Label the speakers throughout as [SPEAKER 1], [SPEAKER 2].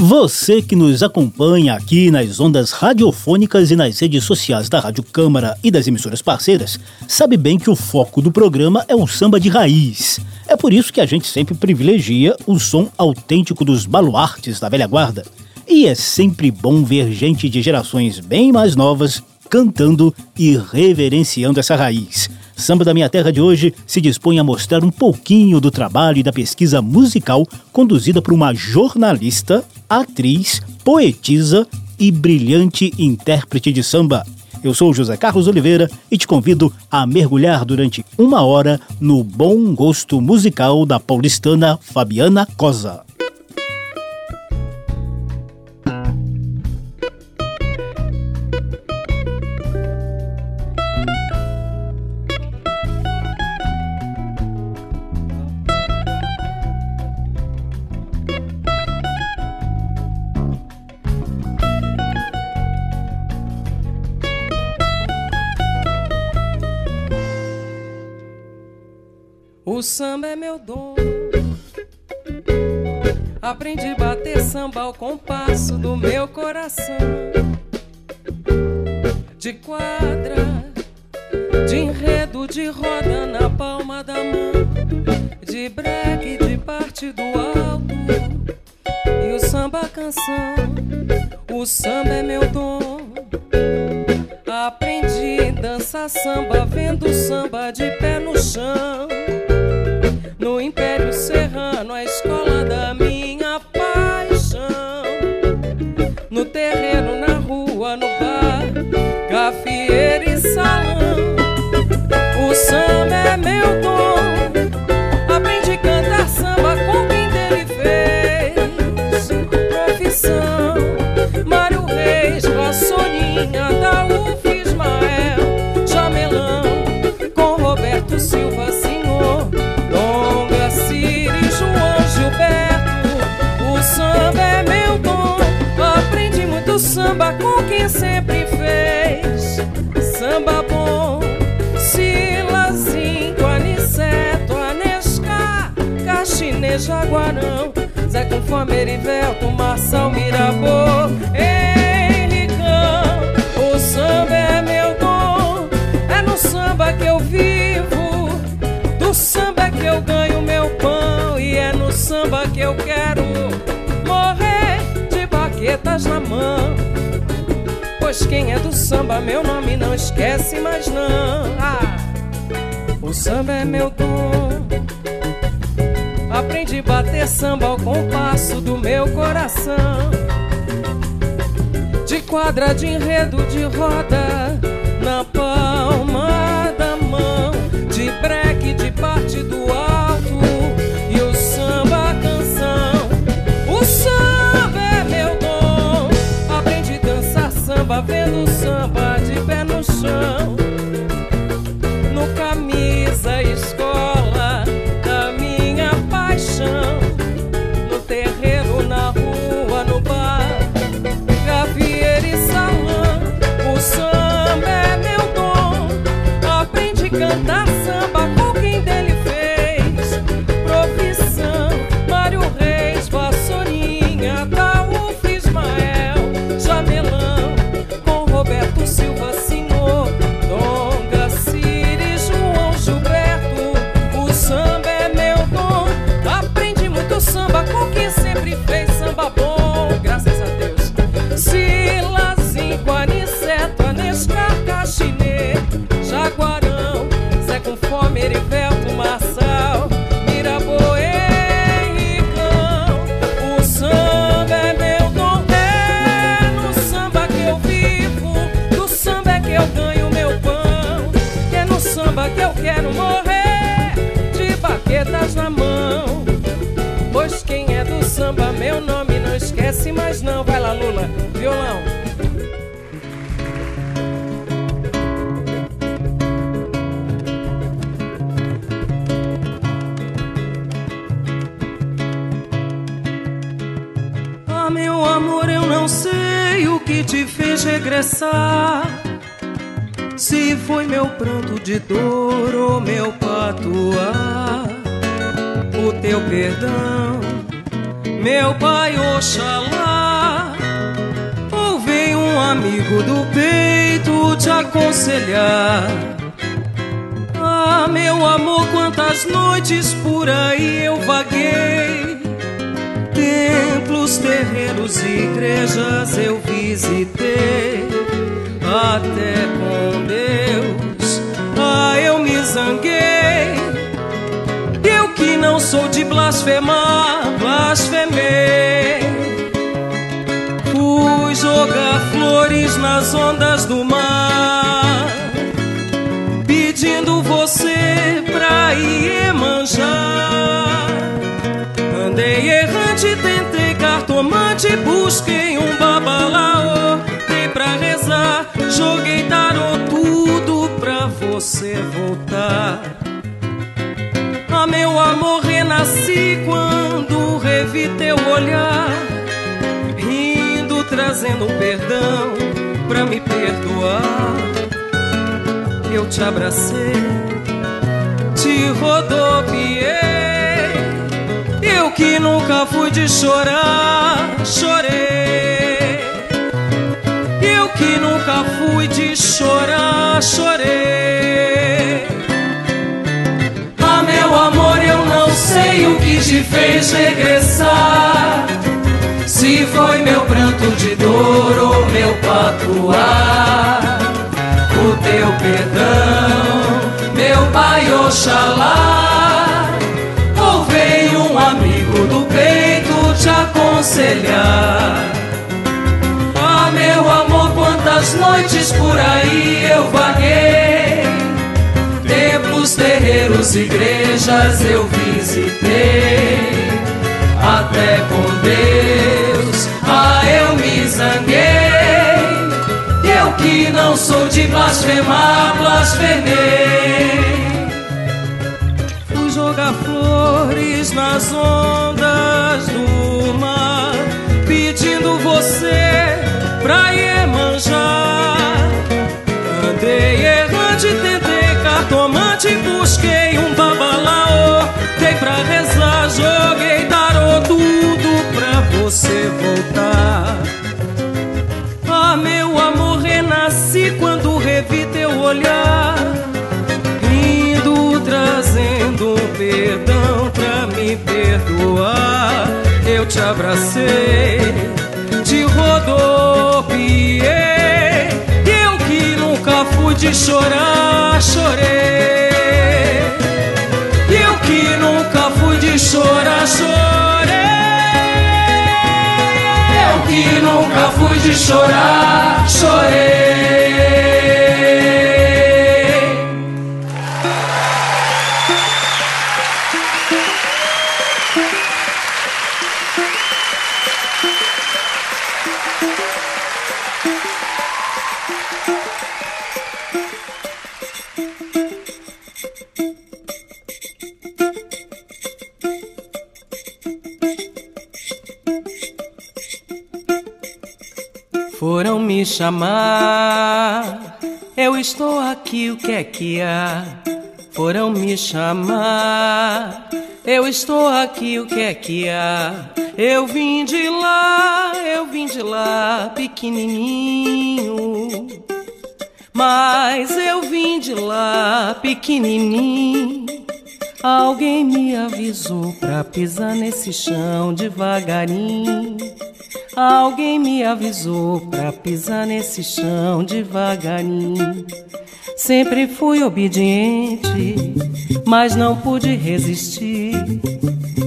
[SPEAKER 1] Você que nos acompanha aqui nas ondas radiofônicas e nas redes sociais da Rádio Câmara e das emissoras parceiras, sabe bem que o foco do programa é o samba de raiz. É por isso que a gente sempre privilegia o som autêntico dos baluartes da velha guarda. E é sempre bom ver gente de gerações bem mais novas cantando e reverenciando essa raiz. Samba da Minha Terra de hoje se dispõe a mostrar um pouquinho do trabalho e da pesquisa musical conduzida por uma jornalista, atriz, poetisa e brilhante intérprete de samba. Eu sou José Carlos Oliveira e te convido a mergulhar durante uma hora no bom gosto musical da paulistana Fabiana Cosa.
[SPEAKER 2] O samba é meu dom. Aprendi a bater samba ao compasso do meu coração. De quadra, de enredo, de roda na palma da mão. De break, de parte do alto. E o samba canção. O samba é meu dom. Aprendi a dançar samba, vendo samba de pé no chão Erivelto, Marçal, Mirabô, Henricão. O samba é meu dom, é no samba que eu vivo. Do samba é que eu ganho meu pão e é no samba que eu quero morrer de baquetas na mão. Pois quem é do samba, meu nome não esquece mais não. Ah, o samba é meu dom. Samba ao compasso do meu coração. De quadra, de enredo, de roda na palma da mão. De breque, samba, meu nome não esquece mais não. Vai lá, Lula, violão. Ah, meu amor, eu não sei o que te fez regressar. Se foi meu pranto de dor ou meu patuá, o teu perdão meu pai Oxalá. Ou vem um amigo do peito te aconselhar. Ah, meu amor, quantas noites por aí eu vaguei. Templos, terreiros e igrejas eu visitei até com Deus. Ah, eu me zanguei. Não sou de blasfemar, blasfemei. Fui jogar flores nas ondas do mar, pedindo você pra ir manjar. Andei errante, tentei cartomante, busquei um babalaô, dei pra rezar Joguei tarô tudo pra você voltar. Meu amor, renasci quando revi teu olhar. Rindo, trazendo perdão pra me perdoar. Eu te abracei, te rodopiei. Eu que nunca fui de chorar, chorei que nunca fui de chorar, chorei. Sei o que te fez regressar. Se foi meu pranto de dor ou meu patuar, o teu perdão, meu pai Oxalá. Ou veio um amigo do peito te aconselhar. Ah, meu amor, quantas noites por aí eu vaguei. Terreiros, igrejas eu visitei. Até com Deus, ah, eu me zanguei. Eu que não sou de blasfemar, blasfemei. Fui jogar flores nas ondas do mar, pedindo você pra Iemanjá. Andei você voltar. Ah, meu amor, renasci quando revi teu olhar. Rindo, trazendo um perdão pra me perdoar. Eu te abracei te rodopiei. Eu que nunca fui de chorar, chorei. Eu que nunca fui de chorar, chorei. Que nunca fui de chorar, chorei. Chamar, eu estou aqui, o que é que há? Foram me chamar, eu estou aqui, o que é que há? Eu vim de lá, eu vim de lá, pequenininho. Mas eu vim de lá, pequenininho. Alguém me avisou pra pisar nesse chão devagarinho. Alguém me avisou pra pisar nesse chão devagarinho. Sempre fui obediente, mas não pude resistir.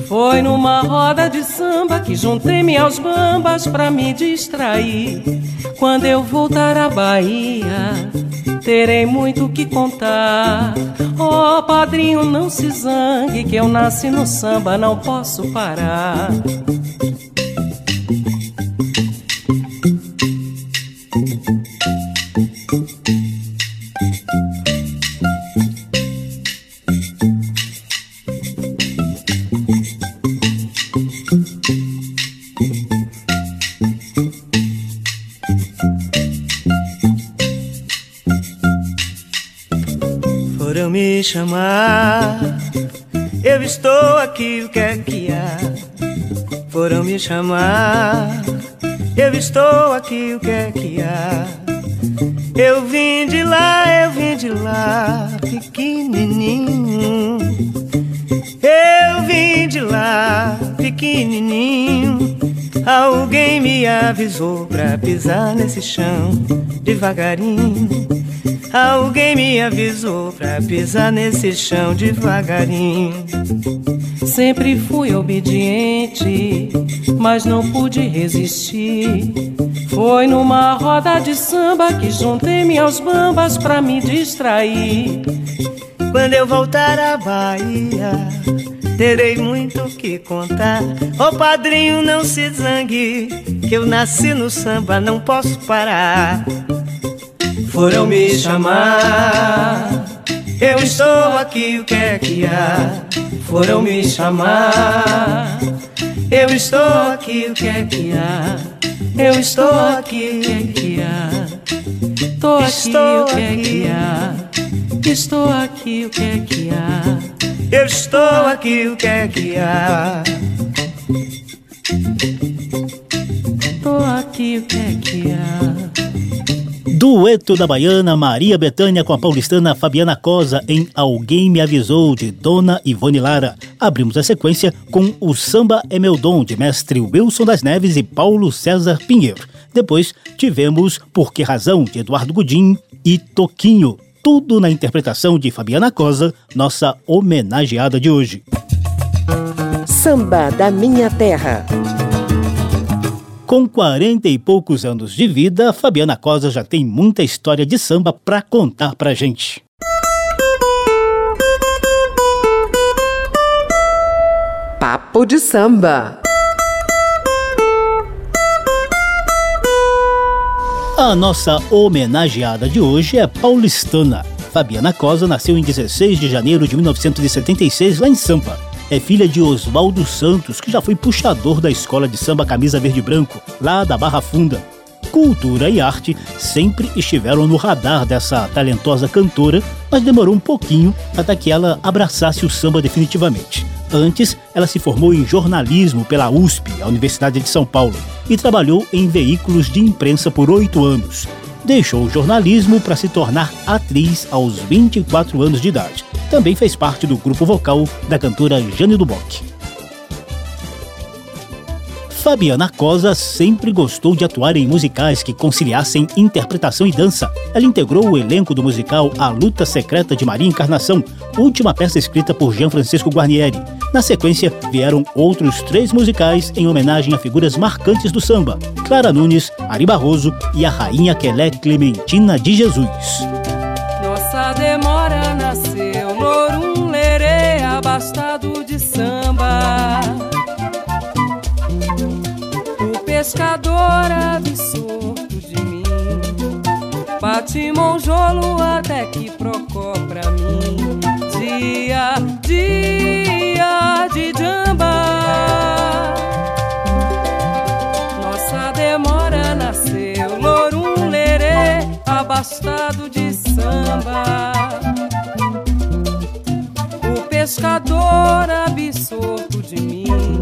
[SPEAKER 2] Foi numa roda de samba que juntei-me aos bambas pra me distrair. Quando eu voltar à Bahia, terei muito que contar. Oh, padrinho, não se zangue, que eu nasci no samba, não posso parar.
[SPEAKER 3] Eu estou aqui, o que é que há? Foram me chamar, eu estou aqui, o que é que há? Eu vim de lá, eu vim de lá, pequenininho. Eu vim de lá, pequenininho. Alguém me avisou pra pisar nesse chão devagarinho. Alguém me avisou pra pisar nesse chão devagarinho.
[SPEAKER 2] Sempre fui obediente, mas não pude resistir. Foi numa roda de samba que juntei-me aos bambas pra me distrair.
[SPEAKER 3] Quando eu voltar à Bahia, terei muito que contar. Ô padrinho, não se zangue, que eu nasci no samba, não posso parar. Foram me chamar, eu estou aqui, o que é que há? Foram me chamar, eu estou aqui, o que é que há? Eu estou aqui, o que é que há? Tô aqui, estou o que é que há? Estou aqui, o que é que há? Eu estou aqui, o que é que há? Tô aqui, o que é que há?
[SPEAKER 1] Dueto da baiana Maria Betânia com a paulistana Fabiana Cosa em Alguém Me Avisou, de Dona Ivone Lara. Abrimos a sequência com o Samba é Meu Dom, de mestre Wilson das Neves e Paulo César Pinheiro. Depois tivemos Por Que Razão, de Eduardo Gudim e Toquinho. Tudo na interpretação de Fabiana Cosa, nossa homenageada de hoje.
[SPEAKER 4] Samba da Minha Terra.
[SPEAKER 1] Com 40 e poucos anos de vida, Fabiana Cosa já tem muita história de samba para contar pra gente.
[SPEAKER 4] Papo de samba.
[SPEAKER 1] A nossa homenageada de hoje é paulistana. Fabiana Cosa nasceu em 16 de janeiro de 1976 lá em Sampa é filha de Oswaldo Santos, que já foi puxador da escola de samba Camisa Verde e Branco, lá da Barra Funda. Cultura e arte sempre estiveram no radar dessa talentosa cantora, mas demorou um pouquinho até que ela abraçasse o samba definitivamente. Antes, ela se formou em jornalismo pela USP, a Universidade de São Paulo, e trabalhou em veículos de imprensa por oito anos. Deixou o jornalismo para se tornar atriz aos 24 anos de idade. Também fez parte do grupo vocal da cantora Jane Duboc. Fabiana Cosa sempre gostou de atuar em musicais que conciliassem interpretação e dança. Ela integrou o elenco do musical A Luta Secreta de Maria Encarnação, última peça escrita por Jean Francisco Guarnieri. Na sequência, vieram outros três musicais em homenagem a figuras marcantes do samba: Clara Nunes, Ari Barroso e a Rainha Quelé Clementina de Jesus.
[SPEAKER 2] Pescador absorto de mim. Bate monjolo até que procó pra mim. Dia, dia de jamba. Nossa demora nasceu, lorum lerê, abastado de samba. O pescador absorto de mim.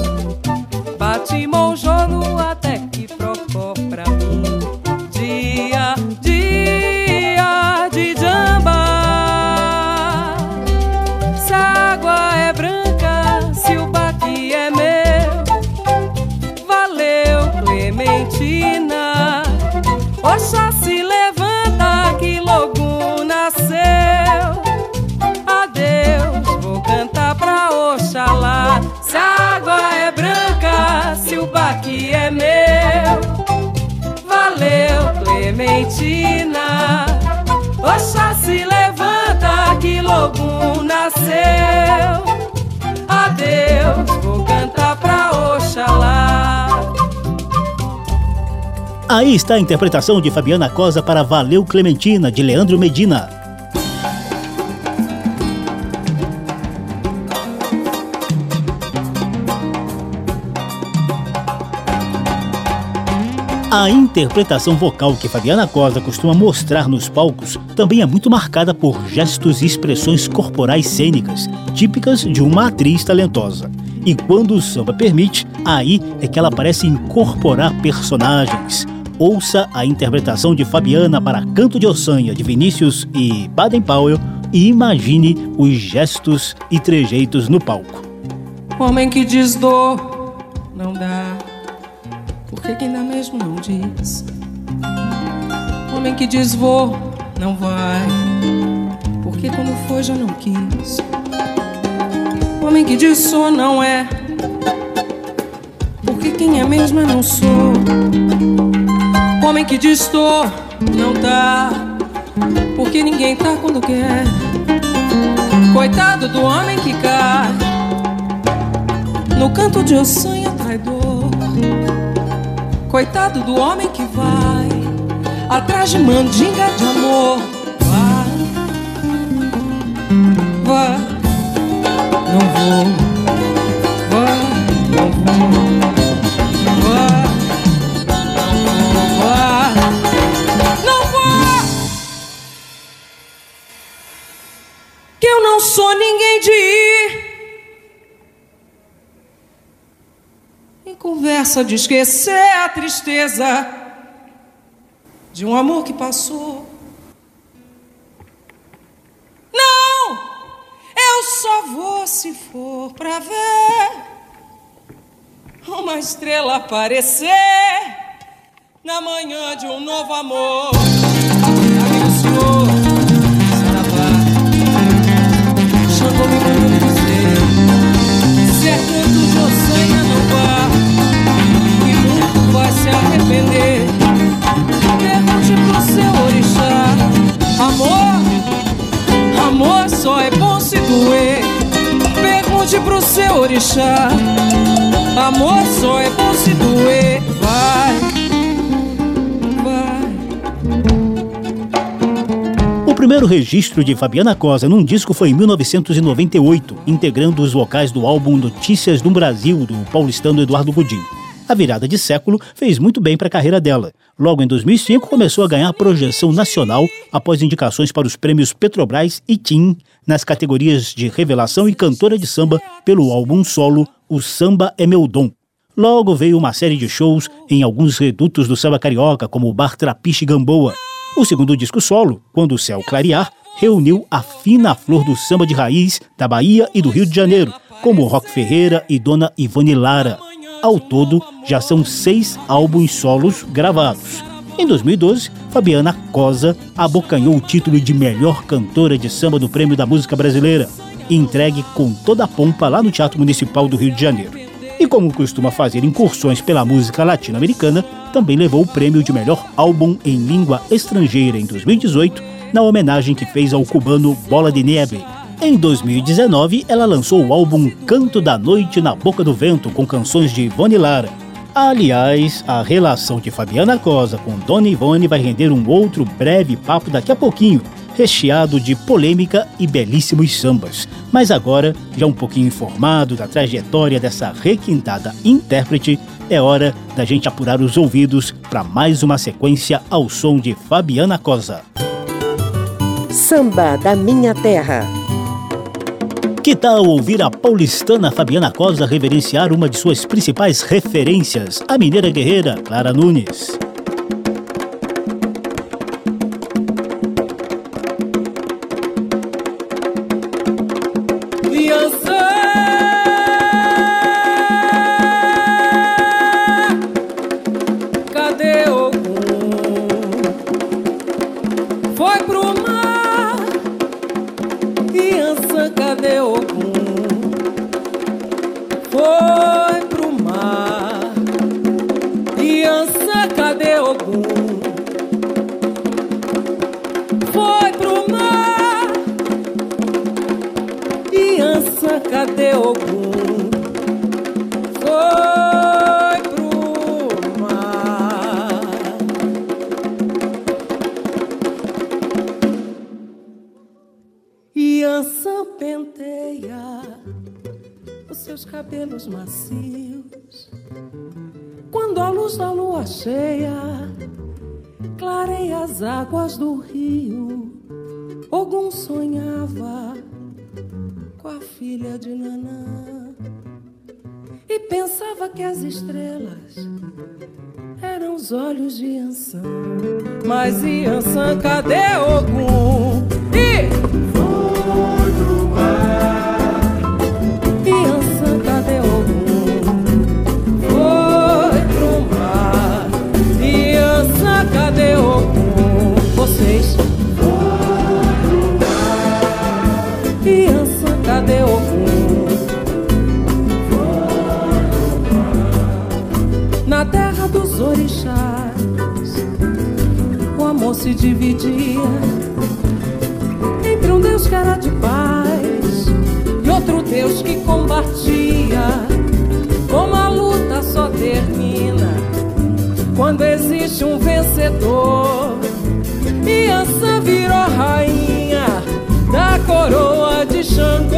[SPEAKER 2] Bate monjolo até que procó pra mim. Clementina. Oxa se levanta que logo nasceu. Adeus, vou cantar pra Oxalá.
[SPEAKER 1] Aí está a interpretação de Fabiana Cosa para Valeu Clementina, de Leandro Medina. A interpretação vocal que Fabiana Cosa costuma mostrar nos palcos também é muito marcada por gestos e expressões corporais cênicas, típicas de uma atriz talentosa. E quando o samba permite, aí é que ela parece incorporar personagens. Ouça a interpretação de Fabiana para Canto de Ossanha de Vinícius e Baden Powell e imagine os gestos e trejeitos no palco.
[SPEAKER 2] Homem que diz dor, não dá por que ainda mesmo não diz? Homem que diz vou, não vai. Porque quando foi já não quis. Homem que diz sou, não é. Porque quem é mesmo é não sou. Homem que diz tô, não tá. Porque ninguém tá quando quer. Coitado do homem que cai no canto de ossanha traidor. Coitado do homem que vai atrás de mandinga de amor. Vai, vai, não vou, vai, não vou, conversa de esquecer a tristeza de um amor que passou. Não, eu só vou se for para ver uma estrela aparecer na manhã de um novo amor. Amor só é bom se doer. Pergunte pro seu orixá, amor só é bom se doer. Vai, vai.
[SPEAKER 1] O primeiro registro de Fabiana Cosa num disco foi em 1998, integrando os vocais do álbum Notícias do Brasil, do paulistano Eduardo Godinho. A virada de século fez muito bem para a carreira dela. Logo em 2005, começou a ganhar projeção nacional após indicações para os prêmios Petrobras e TIM nas categorias de revelação e cantora de samba pelo álbum solo O Samba é Meu Dom. Logo veio uma série de shows em alguns redutos do samba carioca, como o Bar Trapiche Gamboa. O segundo disco solo, Quando o Céu Clarear, reuniu a fina flor do samba de raiz da Bahia e do Rio de Janeiro, como Rock Ferreira e Dona Ivone Lara. Ao todo, já são seis álbuns solos gravados. Em 2012, Fabiana Cosa abocanhou o título de melhor cantora de samba do Prêmio da Música Brasileira, entregue com toda a pompa lá no Teatro Municipal do Rio de Janeiro. E como costuma fazer incursões pela música latino-americana, também levou o prêmio de melhor álbum em língua estrangeira em 2018, na homenagem que fez ao cubano Bola de Neve, em 2019, ela lançou o álbum Canto da Noite na Boca do Vento, com canções de Ivone Lara. Aliás, a relação de Fabiana Cosa com Dona Ivone vai render um outro breve papo daqui a pouquinho, recheado de polêmica e belíssimos sambas. Mas agora, já um pouquinho informado da trajetória dessa requintada intérprete, é hora da gente apurar os ouvidos para mais uma sequência ao som de Fabiana Cosa.
[SPEAKER 4] Samba da Minha Terra.
[SPEAKER 1] Que tal ouvir a paulistana Fabiana Cosa reverenciar uma de suas principais referências, a mineira guerreira Clara Nunes? penteia os seus cabelos macios.
[SPEAKER 2] Quando a luz da lua cheia clareia as águas do rio, Ogum sonhava com a filha de Nanã e pensava que as estrelas eram os olhos de Ansan. Mas Ansan, cadê Ogum? Se dividia entre um Deus que era de paz e outro Deus que combatia. Como a luta só termina quando existe um vencedor. E Ansan virou rainha da coroa de Xangô.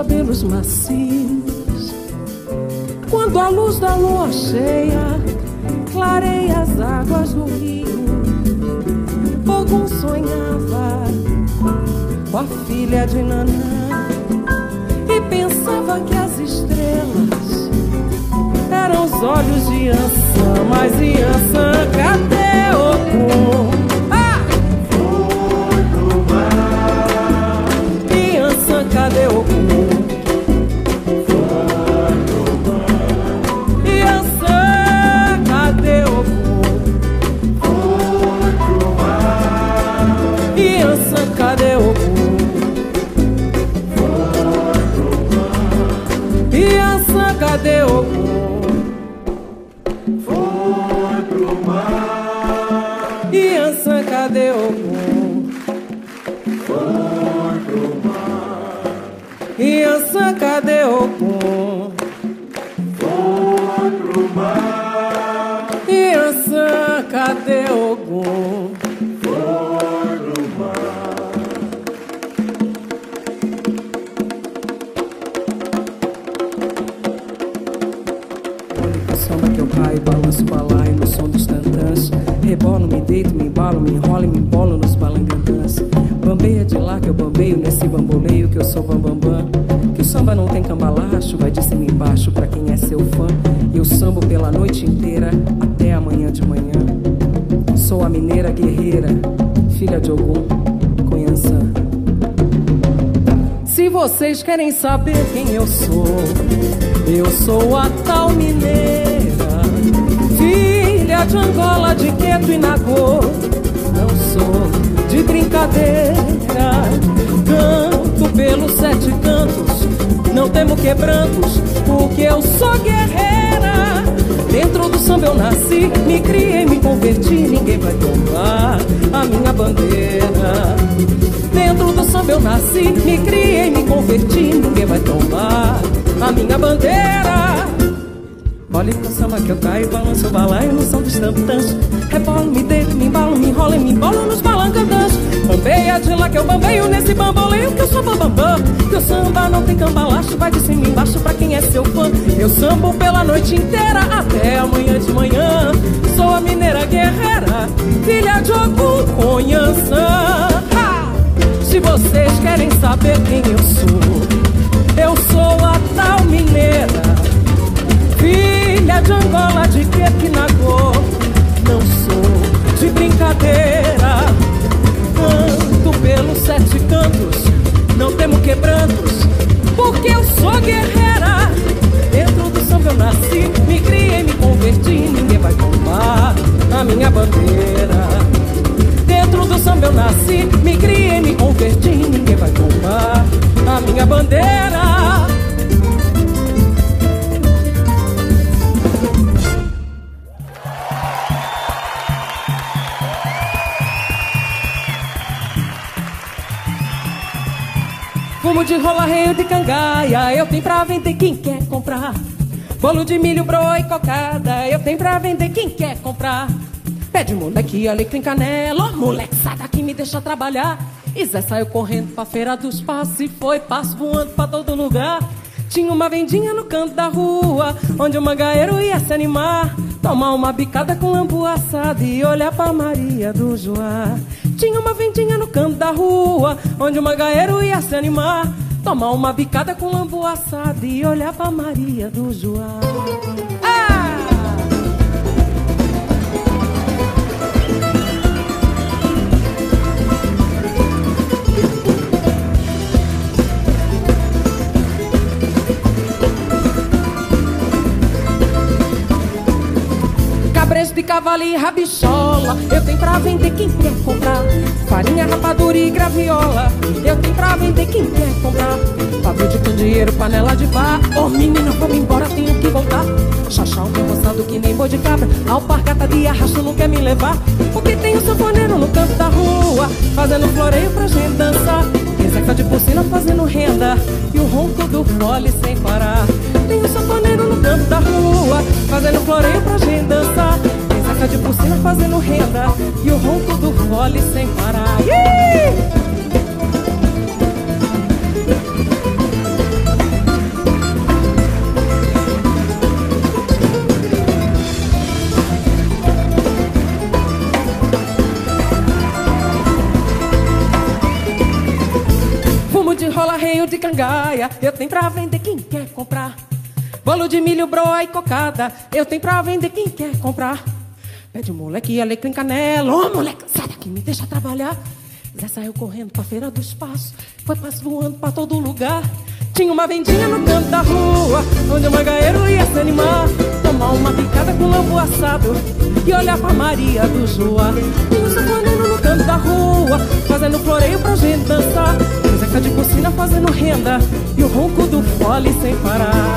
[SPEAKER 2] Cabelos macios. Quando a luz da lua cheia clareia as águas do rio. Ogum sonhava com a filha de Nanã e pensava que as estrelas eram os olhos de Ansan, mas Ansan, cadê Ogum? Ansan,
[SPEAKER 5] bambambam. Que o samba não tem cambalacho, vai de cima embaixo pra quem é seu fã. Eu sambo pela noite inteira até amanhã de manhã. Sou a mineira guerreira, filha de Ogum, Conhançã.
[SPEAKER 2] Se vocês querem saber quem eu sou, eu sou a tal mineira, filha de Angola, de Queto e Nagô. Não sou de brincadeira, canto pelos sete cantos, não temo quebrantos, porque eu sou guerreira. Dentro do samba eu nasci, me criei, me converti, ninguém vai tomar a minha bandeira. Dentro do samba eu nasci, me criei, me converti, ninguém vai tomar a minha bandeira.
[SPEAKER 5] Olhe pro samba que eu caio, balanço o balaio no som dos tantãs. Rebolo, me deito, me embalo, me enrolo e me embolo nos balangandãs. Bambeia de lá que eu bambeio nesse bamboleio que eu sou bambambam. Que o samba não tem cambalacho, vai de cima embaixo pra quem é seu fã. Eu sambo pela noite inteira até amanhã de manhã. Sou a mineira guerreira, filha de Ogum Conhançã. Ha! Se vocês querem saber quem eu sou, eu sou a tal mineira. Filha é de Angola, de Quepinagô. Não sou de brincadeira. Canto pelos sete cantos, não temo quebrantos, porque eu sou guerreira. Dentro do samba eu nasci, me criei, me converti, ninguém vai tomar a minha bandeira. Dentro do samba eu nasci, me criei, me converti, ninguém vai tomar a minha bandeira.
[SPEAKER 2] Fumo de rola, reio de cangaia, eu tenho pra vender quem quer comprar. Bolo de milho, broa e cocada, eu tenho pra vender quem quer comprar. Pé de moleque, alecrim, canela, moleque, sai daqui, me deixa trabalhar. E Zé saiu correndo pra feira dos passos e foi passo voando pra todo lugar. Tinha uma vendinha no canto da rua, onde o mangaeiro ia se animar. Tomar uma bicada com lambu assado e olhar pra Maria do Joá. Tinha uma vendinha no canto da rua, onde o mangaeiro ia se animar. Tomar uma bicada com lambu assado e olhar pra Maria do Joá. De cavalo e rabichola. Eu tenho pra vender quem quer comprar. Farinha, rapadura e graviola. Eu tenho pra vender quem quer comprar. Pavio de candeeiro, panela de bar. Ô oh, menina, vamos embora, tenho que voltar. Chachá, um roçado que nem boi de cabra. Alpargata de arrasto não quer me levar. Porque tem o sanfoneiro no canto da rua. Fazendo floreio pra gente dançar. Reseca de porcina fazendo renda. E o ronco do fole sem parar. Tem o sanfoneiro no canto da rua. Fazendo floreio pra gente dançar saca de porcina fazendo renda E o ronco do fole sem parar. De rola, reio de cangaia Eu tenho pra vender quem quer comprar. Bolo de milho, broa e cocada Eu tenho pra vender quem quer comprar Pede moleque, alecrim, canela. Ô, oh, moleque, sai daqui, me deixa trabalhar. Zé saiu correndo pra feira dos passos. Foi passo voando pra todo lugar. Tinha uma vendinha no canto da rua, onde o mangaeiro ia se animar. Tomar uma picada com lambu assado e olhar pra Maria do Joá. Tinha um sanfoneiro no canto da rua, fazendo floreio pra gente dançar. Zeca de cocina fazendo renda e o ronco do fole sem parar.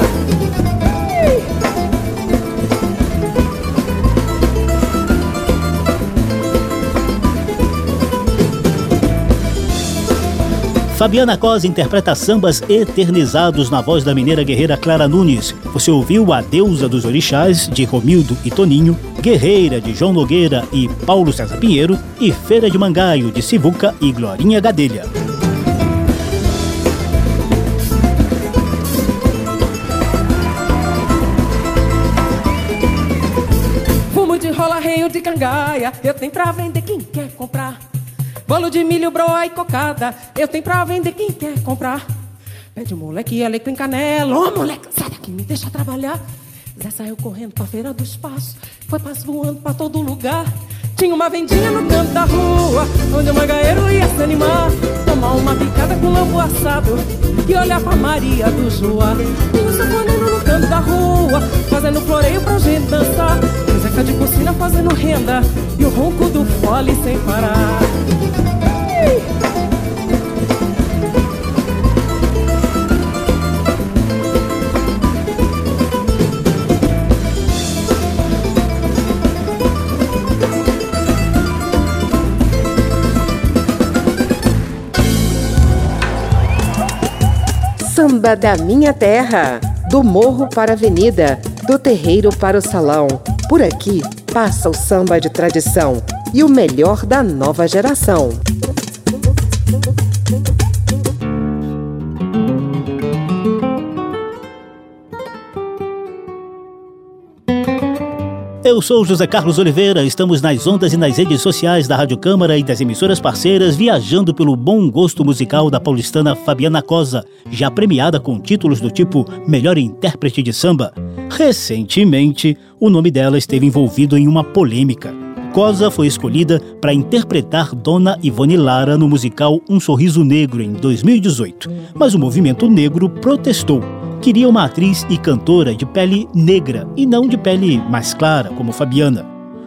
[SPEAKER 1] Fabiana Cosa interpreta sambas eternizados na voz da mineira guerreira Clara Nunes. Você ouviu A Deusa dos Orixás, de Romildo e Toninho, Guerreira, de João Nogueira e Paulo César Pinheiro, e Feira de Mangaio, de Sivuca e Glorinha Gadelha.
[SPEAKER 2] Fumo de rola, reio de cangaia, eu tenho pra vender quem quer comprar. Bolo de milho, broa e cocada. Eu tenho pra vender quem quer comprar. Pede o moleque, alecrim, canela. Ô, oh, moleque, sai daqui, me deixa trabalhar. Zé saiu correndo pra feira dos passos. Foi passo voando pra todo lugar. Tinha uma vendinha no canto da rua, onde o mangaeiro ia se animar. Tomar uma picada com lambu assado e olhar pra Maria do Joá. Tinha um sanfoneiro no canto da rua, fazendo floreio pra gente dançar. Zeca de cocina fazendo renda e o ronco do fole sem parar.
[SPEAKER 4] Samba da minha terra, do morro para a avenida, do terreiro para o salão. Por aqui passa o samba de tradição e o melhor da nova geração.
[SPEAKER 1] Eu sou José Carlos Oliveira, estamos nas ondas e nas redes sociais da Rádio Câmara e das emissoras parceiras, viajando pelo bom gosto musical da paulistana Fabiana Cosa, já premiada com títulos do tipo Melhor Intérprete de Samba. Recentemente, o nome dela esteve envolvido em uma polêmica. Cosa foi escolhida para interpretar Dona Ivone Lara no musical Um Sorriso Negro em 2018, mas o movimento negro protestou queria uma atriz e cantora de pele negra e não de pele mais clara, como Fabiana.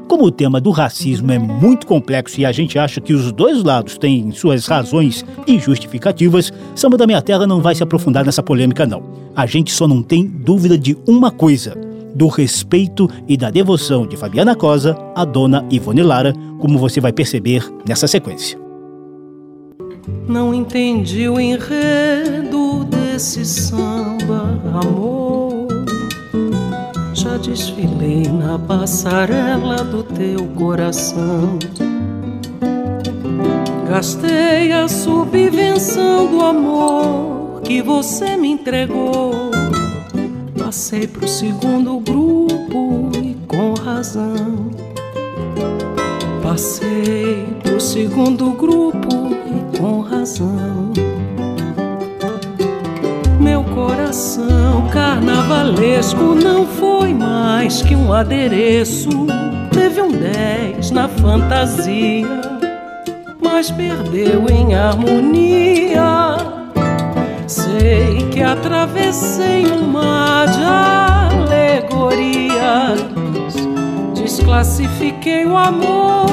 [SPEAKER 1] Como o tema do racismo é muito complexo e a gente acha que os dois lados têm suas razões e justificativas, Samba da Minha Terra não vai se aprofundar nessa polêmica, não. A gente só não tem dúvida de uma coisa: do respeito e da devoção de Fabiana Cosa à dona Ivone Lara, como você vai perceber nessa sequência.
[SPEAKER 2] Não entendi o enredo desse samba, amor. Já desfilei na passarela do teu coração. Gastei a subvenção do amor que você me entregou. Passei pro segundo grupo e com razão. Passei pro segundo grupo e com razão. Meu coração carnavalesco não foi mais que um adereço. Teve um 10 na fantasia, mas perdeu em harmonia. Sei que atravessei um mar de alegorias, desclassifiquei o amor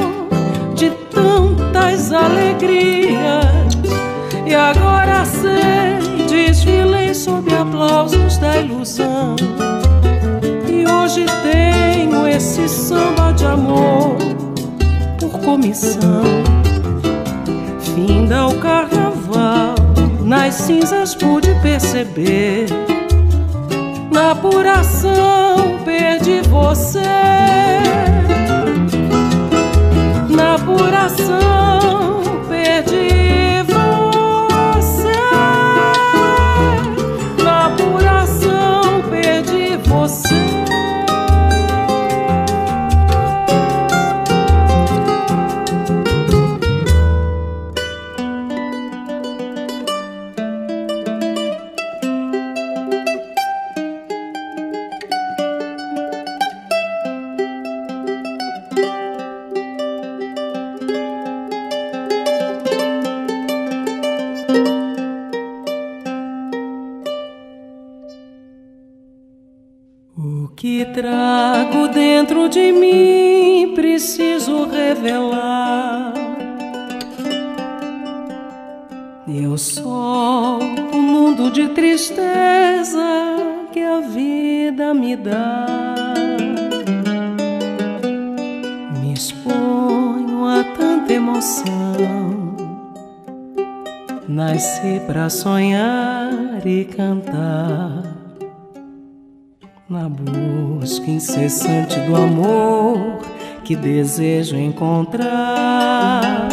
[SPEAKER 2] de tantas alegrias, e agora sei, sob aplausos da ilusão. E hoje tenho esse samba de amor por comissão. Finda o carnaval nas cinzas pude perceber. Na apuração perdi você. Na apuração emoção. Nasci pra sonhar e cantar na busca incessante do amor que desejo encontrar.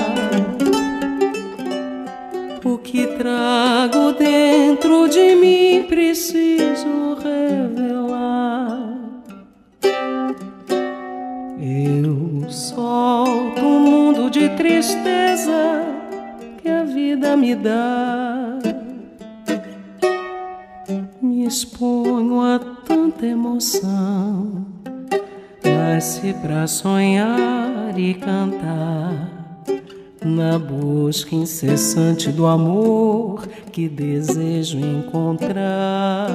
[SPEAKER 2] O que trago dentro de mim preciso vida me exponho a tanta emoção. Nasce pra sonhar e cantar. Na busca incessante do amor que desejo encontrar.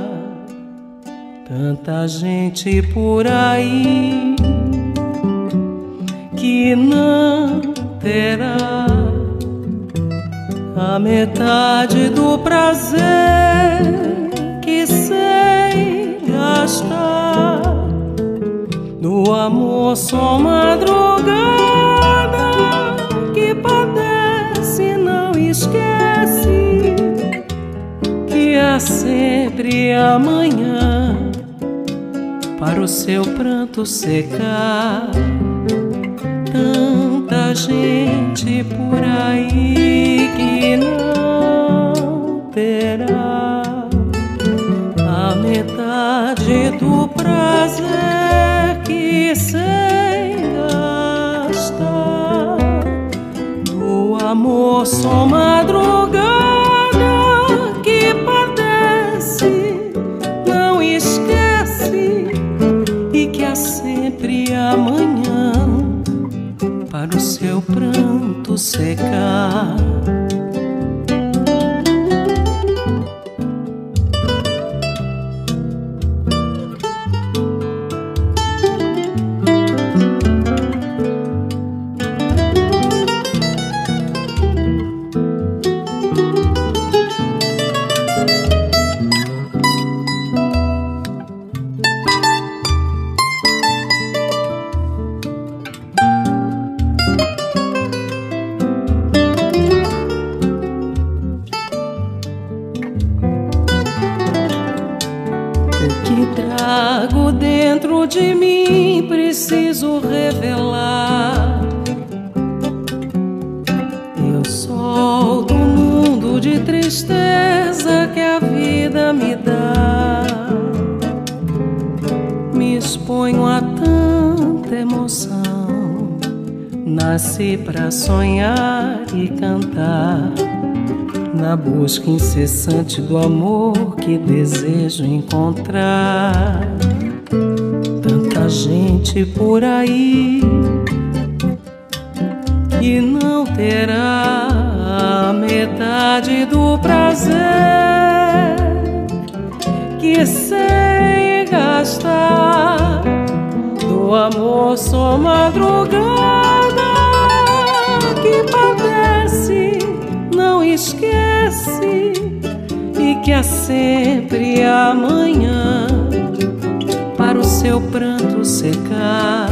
[SPEAKER 2] Tanta gente por aí que não terá a metade do prazer que sei gastar. No amor só madrugada que padece não esquece que há sempre amanhã para o seu pranto secar. Tanta gente por aí que não terá a metade do prazer que sei gastar do amor só madrugada que padece não esquece e que há sempre amanhã pranto secar. Do amor que desejo encontrar. Tanta gente por aí que não terá a metade do prazer que sem gastar do amor sou madrugada. esquece e que há sempre amanhã para o seu pranto secar.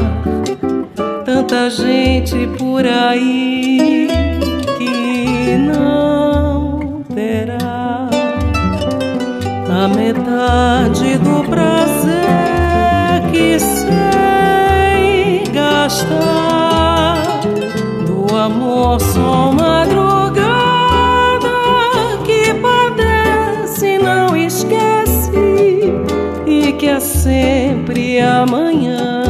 [SPEAKER 2] Tanta gente por aí que não terá a metade do prazer que sem gastar do amor só madrugada. Sempre amanhã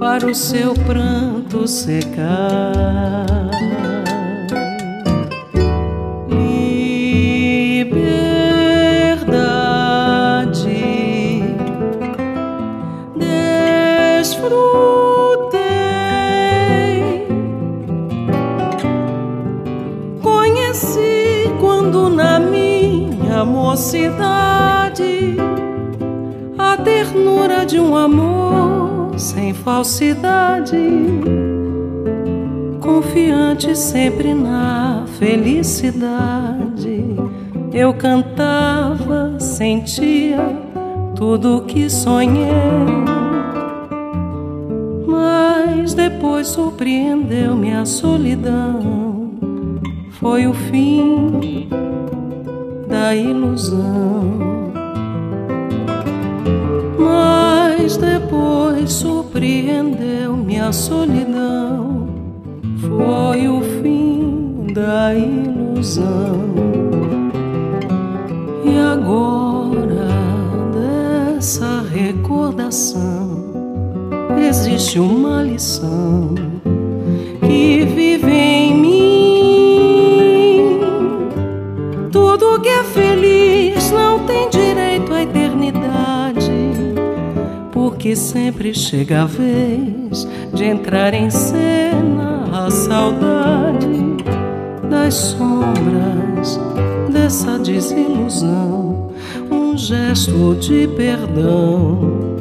[SPEAKER 2] para o seu pranto secar. Um amor sem falsidade, confiante sempre na felicidade. Eu cantava, sentia tudo o que sonhei, mas depois surpreendeu-me a solidão. Foi o fim da ilusão. A solidão. Foi o fim da ilusão. E agora dessa recordação existe uma lição que vive em mim. Tudo que é feliz não tem direito à eternidade que sempre chega a vez de entrar em cena a saudade das sombras dessa desilusão, um gesto de perdão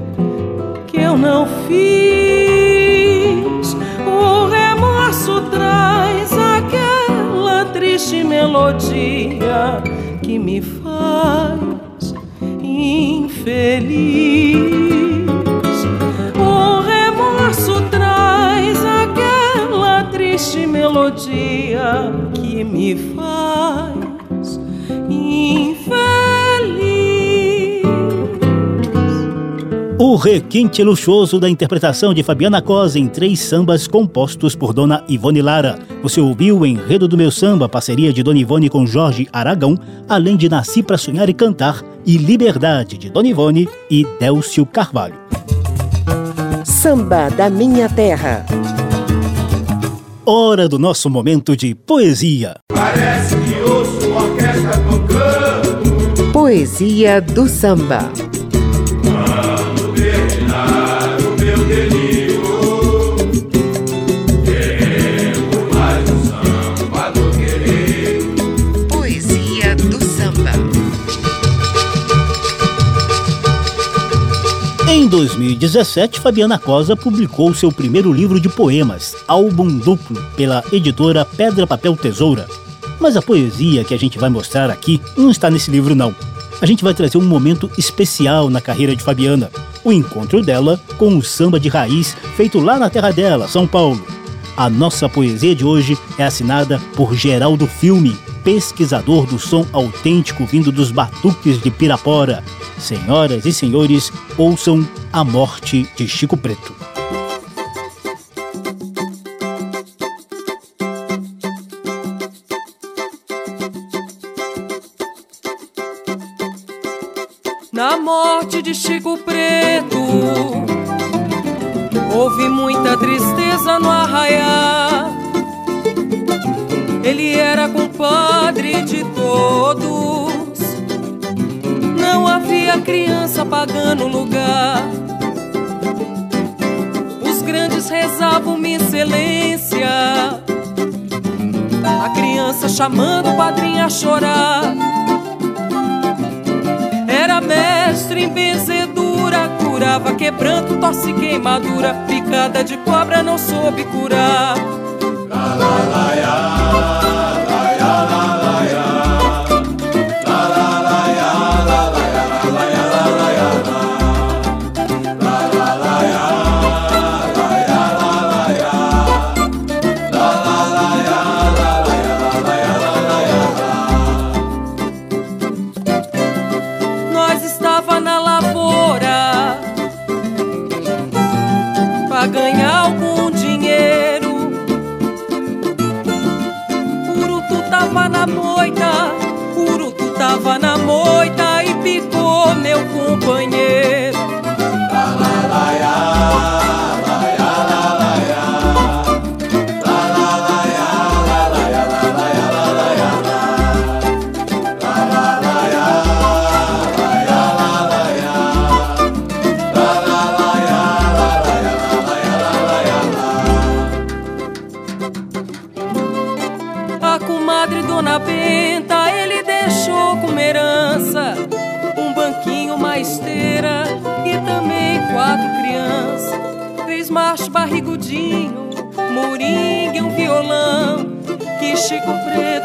[SPEAKER 2] que eu não fiz. O remorso traz aquela triste melodia que me faz infeliz. Que me faz infeliz.
[SPEAKER 1] O requinte luxuoso da interpretação de Fabiana Cosa em três sambas compostos por Dona Ivone Lara. Você ouviu o Enredo do Meu Samba, parceria de Dona Ivone com Jorge Aragão, além de Nasci para Sonhar e Cantar e Liberdade de Dona Ivone e Délcio Carvalho.
[SPEAKER 4] Samba da Minha Terra
[SPEAKER 1] hora do nosso momento de poesia.
[SPEAKER 6] Parece que ouço orquestra tocando.
[SPEAKER 4] Poesia do samba.
[SPEAKER 1] 2017, Fabiana Cosa publicou seu primeiro livro de poemas, Álbum Duplo, pela editora Pedra Papel Tesoura. Mas a poesia que a gente vai mostrar aqui não está nesse livro, não. A gente vai trazer um momento especial na carreira de Fabiana: o encontro dela com o samba de raiz feito lá na terra dela, São Paulo. A nossa poesia de hoje é assinada por Geraldo Filme, pesquisador do som autêntico vindo dos batuques de Pirapora. Senhoras e senhores, ouçam A Morte de Chico Preto.
[SPEAKER 2] Na morte de Chico Preto, houve muita tristeza no arraiar. Ele era compadre de todos, não havia criança pagando lugar. Os grandes rezavam minha excelência, a criança chamando o padrinho a chorar. Mestre em benzedura Curava quebranto, tosse queimadura Picada de cobra não soube curar. La la la moita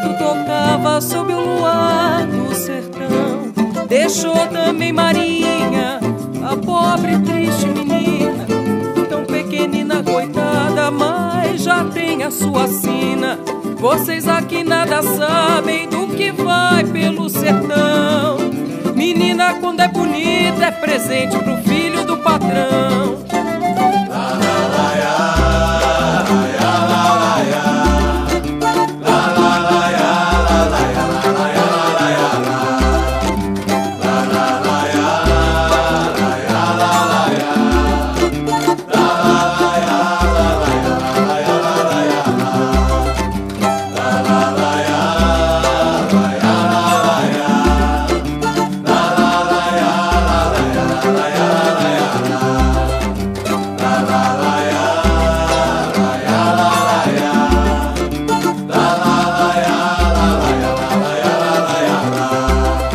[SPEAKER 2] Preto tocava sob o luar do sertão. Deixou também Marinha, a pobre triste menina, tão pequenina, coitada, mas já tem a sua sina. Vocês aqui nada sabem do que vai pelo sertão. Menina, quando é bonita, é presente pro filho do patrão.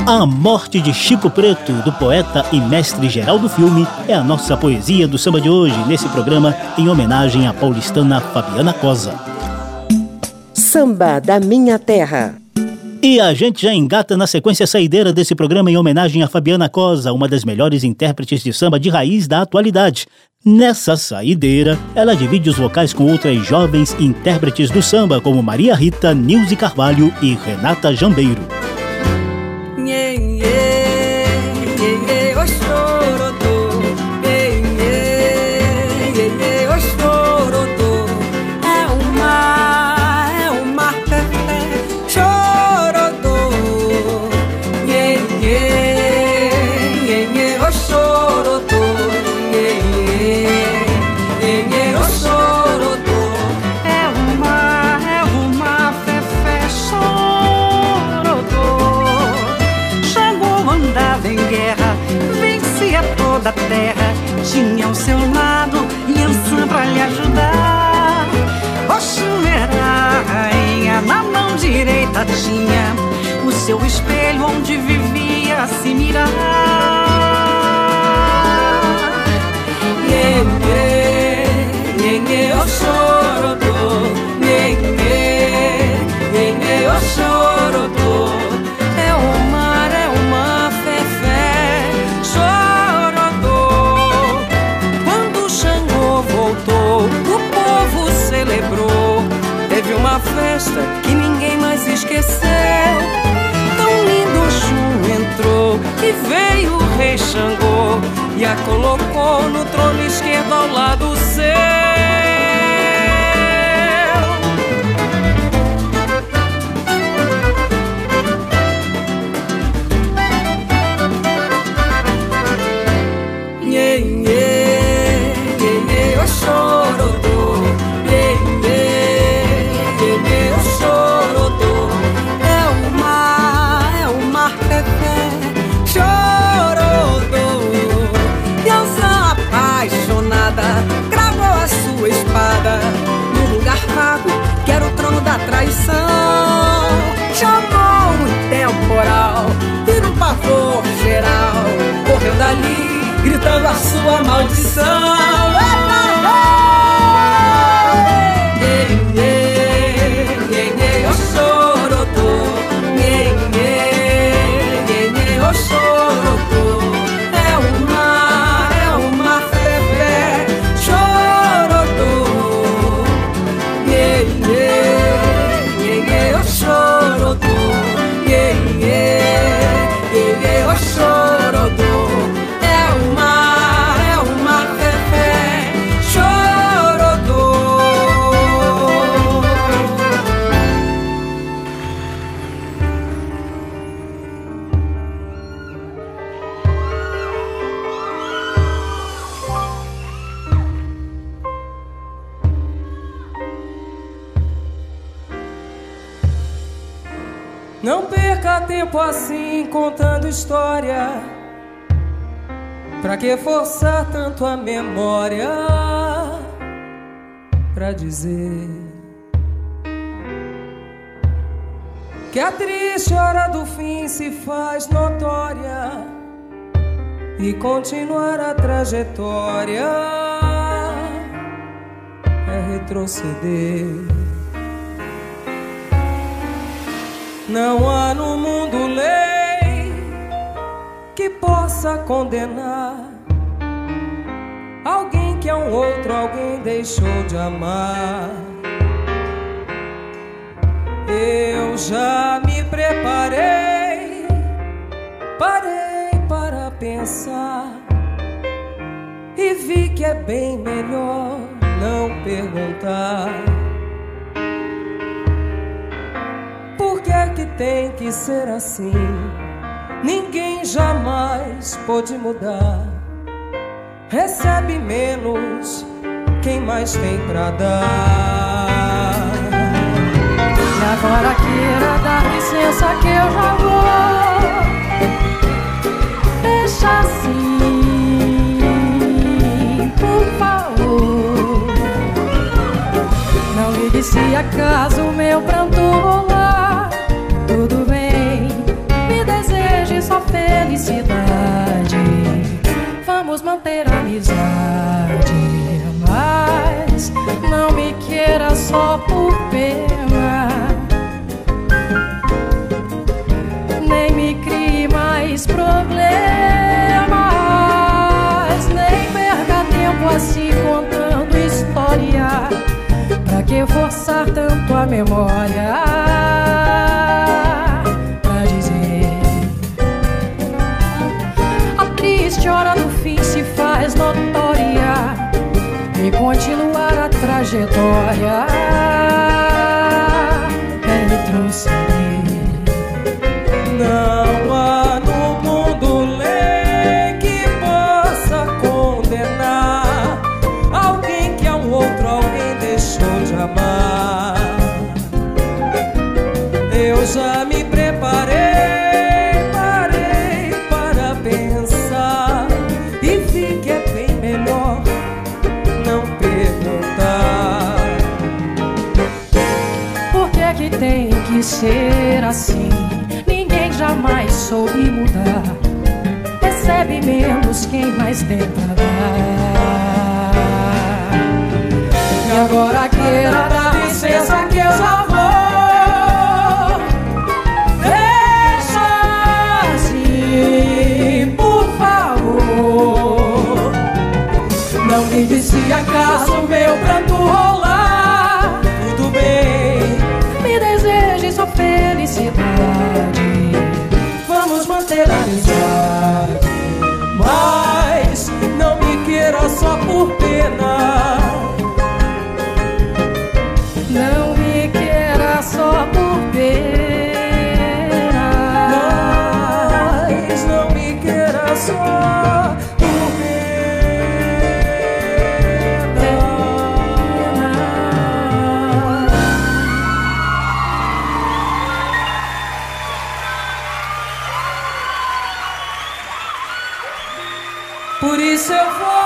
[SPEAKER 1] A Morte de Chico Preto, do poeta e mestre geral do filme, é a nossa poesia do samba de hoje, nesse programa em homenagem à paulistana Fabiana Cosa.
[SPEAKER 4] Samba da Minha Terra.
[SPEAKER 1] E a gente já engata na sequência saideira desse programa em homenagem a Fabiana Cosa, uma das melhores intérpretes de samba de raiz da atualidade. Nessa saideira, ela divide os vocais com outras jovens intérpretes do samba, como Maria Rita, Nilce Carvalho e Renata Jambeiro.
[SPEAKER 7] Seu espelho onde vivia se mirar. Yeah, yeah, oh, choro, yeah, yeah, yeah, oh, choro, é o mar, é uma fé, chorou. Quando o Xangô voltou, o povo celebrou. Teve uma festa que ninguém mais esqueceu. Entrou
[SPEAKER 2] e veio o rei Xangô e a colocou no trono esquerdo ao lado seu.
[SPEAKER 7] Sua maldição.
[SPEAKER 2] Contando história. Pra que forçar tanto a memória? Pra dizer que a triste hora do fim se faz notória e continuar a trajetória é retroceder. Não há que possa condenar alguém que a um outro alguém deixou de amar. Eu já me preparei, parei para pensar e vi que é bem melhor não perguntar. que tem que ser assim. Ninguém jamais pode mudar. Recebe menos quem mais tem pra dar.
[SPEAKER 7] E agora queira dar licença que eu já vou. Deixa assim, por favor. Não ligue se acaso meu pranto rolar. Felicidade. Vamos manter a amizade, mas não me queira só por pena. Nem me crie mais problemas, nem perca tempo assim contando história. Pra que forçar tanto a memória? Trajetória é ser assim. Ninguém jamais soube mudar. Recebe menos quem mais tem pra dar. E agora queira dar licença que eu já vou. Deixa assim, por favor. Não me se acaso meu pranto rolar. só por pena. Não me queira só por pena.
[SPEAKER 2] Mas não me queira só. por pena. Por isso eu vou.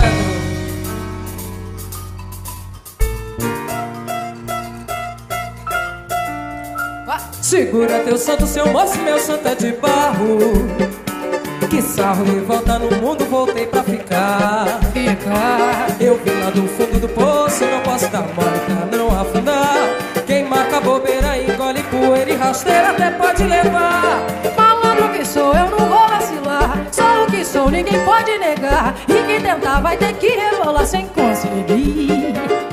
[SPEAKER 2] Segura teu santo, seu moço, meu santo é de barro. Que sarro e volta no mundo, voltei pra ficar.
[SPEAKER 7] Ficar.
[SPEAKER 2] Eu vim lá do fundo do poço, não posso dar mole pra não afundar. Quem marca bobeira engole poeira e rasteira até pode levar.
[SPEAKER 7] Malandro que sou, eu não vou vacilar. Sou o que sou, ninguém pode negar. E quem tentar vai ter que rebolar sem conseguir.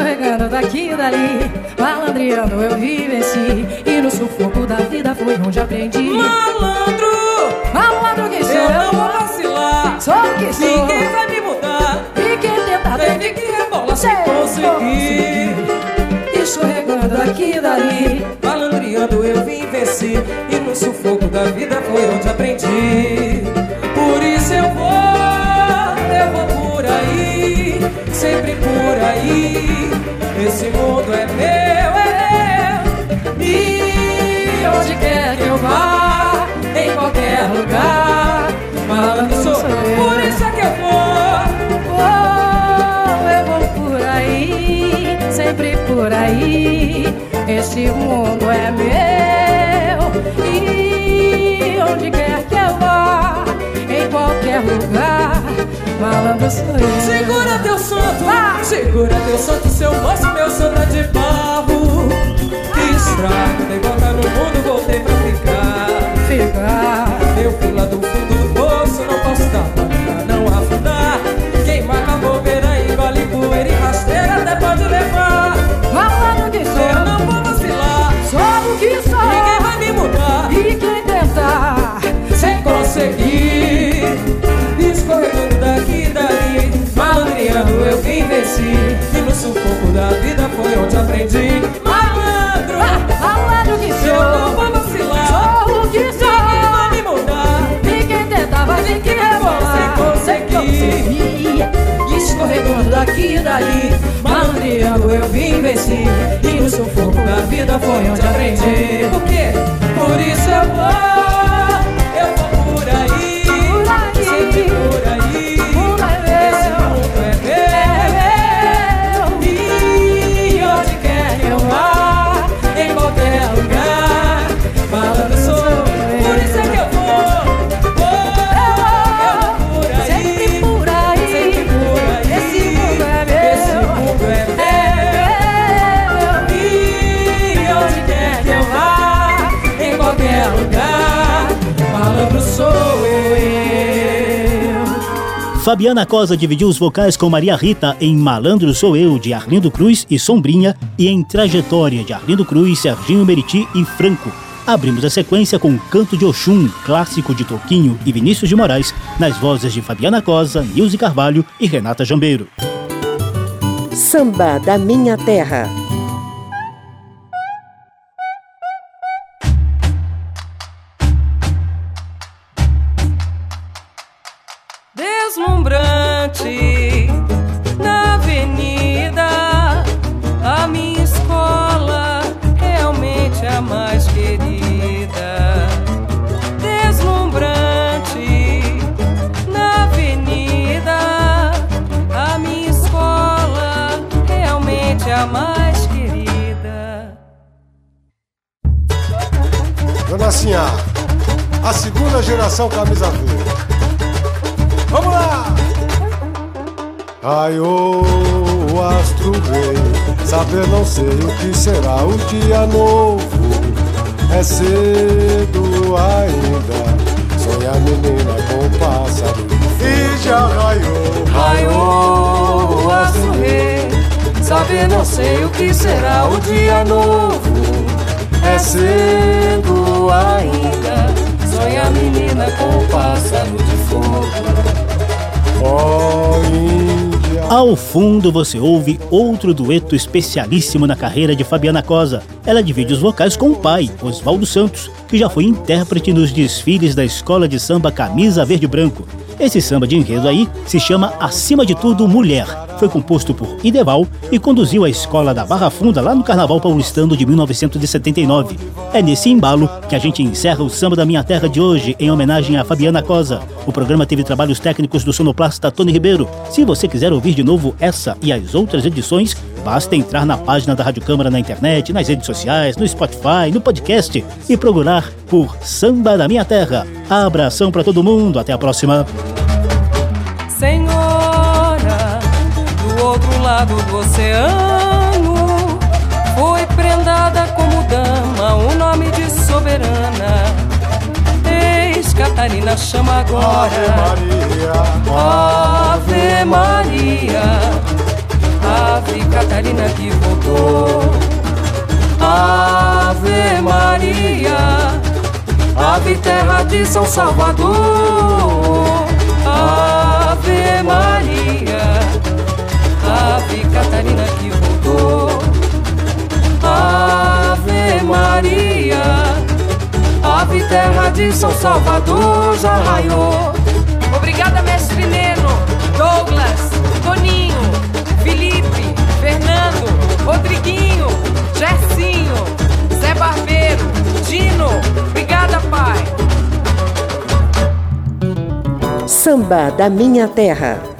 [SPEAKER 7] Escorregando daqui e dali, malandreando eu vivenci. E no sufoco da vida foi onde aprendi.
[SPEAKER 2] Malandro!
[SPEAKER 7] Malandro que sou,
[SPEAKER 2] eu não vou vacilar.
[SPEAKER 7] Sou o que sou,
[SPEAKER 2] ninguém vai me mudar.
[SPEAKER 7] E quem tentar
[SPEAKER 2] vai ter que rebolar sem conseguir
[SPEAKER 7] escorregando aqui e dali.
[SPEAKER 2] Malandreando eu vim venci E no sufoco da vida foi onde aprendi Por isso eu vou, aí Sempre por aí. Esse mundo é meu, é meu. E onde quer que eu vá Em qualquer lugar Malandro sou, por isso é que eu vou.
[SPEAKER 7] Sempre por aí. Esse mundo é meu sou eu.
[SPEAKER 2] Segura teu santo, segura teu santo, seu moço, meu santo é de barro. Que estrago, dei volta no mundo, voltei pra ficar.
[SPEAKER 7] Ficar.
[SPEAKER 2] Eu fui lá do fundo do poço, não posso dar pra não afundar. Queima a bobeira, engole poeira e rasteira, até pode levar.
[SPEAKER 7] seguir
[SPEAKER 2] Escorregando daqui e dali eu vim venci E no sufoco da vida foi onde aprendi. Malandro,
[SPEAKER 7] ah, malandro que sou.
[SPEAKER 2] Eu não vou vacilar.
[SPEAKER 7] O que sou.
[SPEAKER 2] Ninguém vai me mudar.
[SPEAKER 7] Vai ter que rebolar
[SPEAKER 2] Sem conseguir
[SPEAKER 7] Escorregando daqui e dali. Malandreando eu vim venci E no sufoco da vida foi onde aprendi.
[SPEAKER 2] Por quê? Por isso eu vou
[SPEAKER 1] Fabiana Cosa dividiu os vocais com Maria Rita em Malandro Sou Eu, de Arlindo Cruz e Sombrinha, e em Trajetória, de Arlindo Cruz, Serginho Meriti e Franco. Abrimos a sequência com Canto de Oxum, clássico de Toquinho e Vinícius de Moraes, nas vozes de Fabiana Cosa, Nilce Carvalho e Renata Jambeiro.
[SPEAKER 4] Samba da Minha Terra
[SPEAKER 1] Ao fundo você ouve outro dueto especialíssimo na carreira de Fabiana Cosa. Ela divide os vocais com o pai, Oswaldo Santos, que já foi intérprete nos desfiles da escola de samba Camisa Verde Branco. Esse samba de enredo aí se chama Acima de Tudo Mulher. Foi composto por Ideval e conduziu a escola da Barra Funda lá no Carnaval Paulistano de 1979. É nesse embalo que a gente encerra o samba da minha terra de hoje em homenagem a Fabiana Cosa. O programa teve trabalhos técnicos do sonoplasta Tony Ribeiro. Se você quiser ouvir de novo essa e as outras edições, basta entrar na página da Rádio Câmara na internet, nas redes sociais, no Spotify, no podcast e procurar por Samba da Minha Terra. Abração para todo mundo, até a próxima.
[SPEAKER 2] Outro lado do oceano, foi prendada como dama, o nome de soberana. Eis Catarina chama agora. Ave Maria. Ave Maria. Ave Catarina que voltou. Ave Maria. Ave terra de São Salvador, Ave Maria, Ave Catarina que voltou, Ave Maria, Ave terra de São Salvador já raiou.
[SPEAKER 8] Obrigada, mestre Neno, Douglas, Toninho, Felipe, Fernando, Rodriguinho, Gercinho, Zé Barbeiro, Dino. Obrigada, pai.
[SPEAKER 4] Samba da Minha Terra.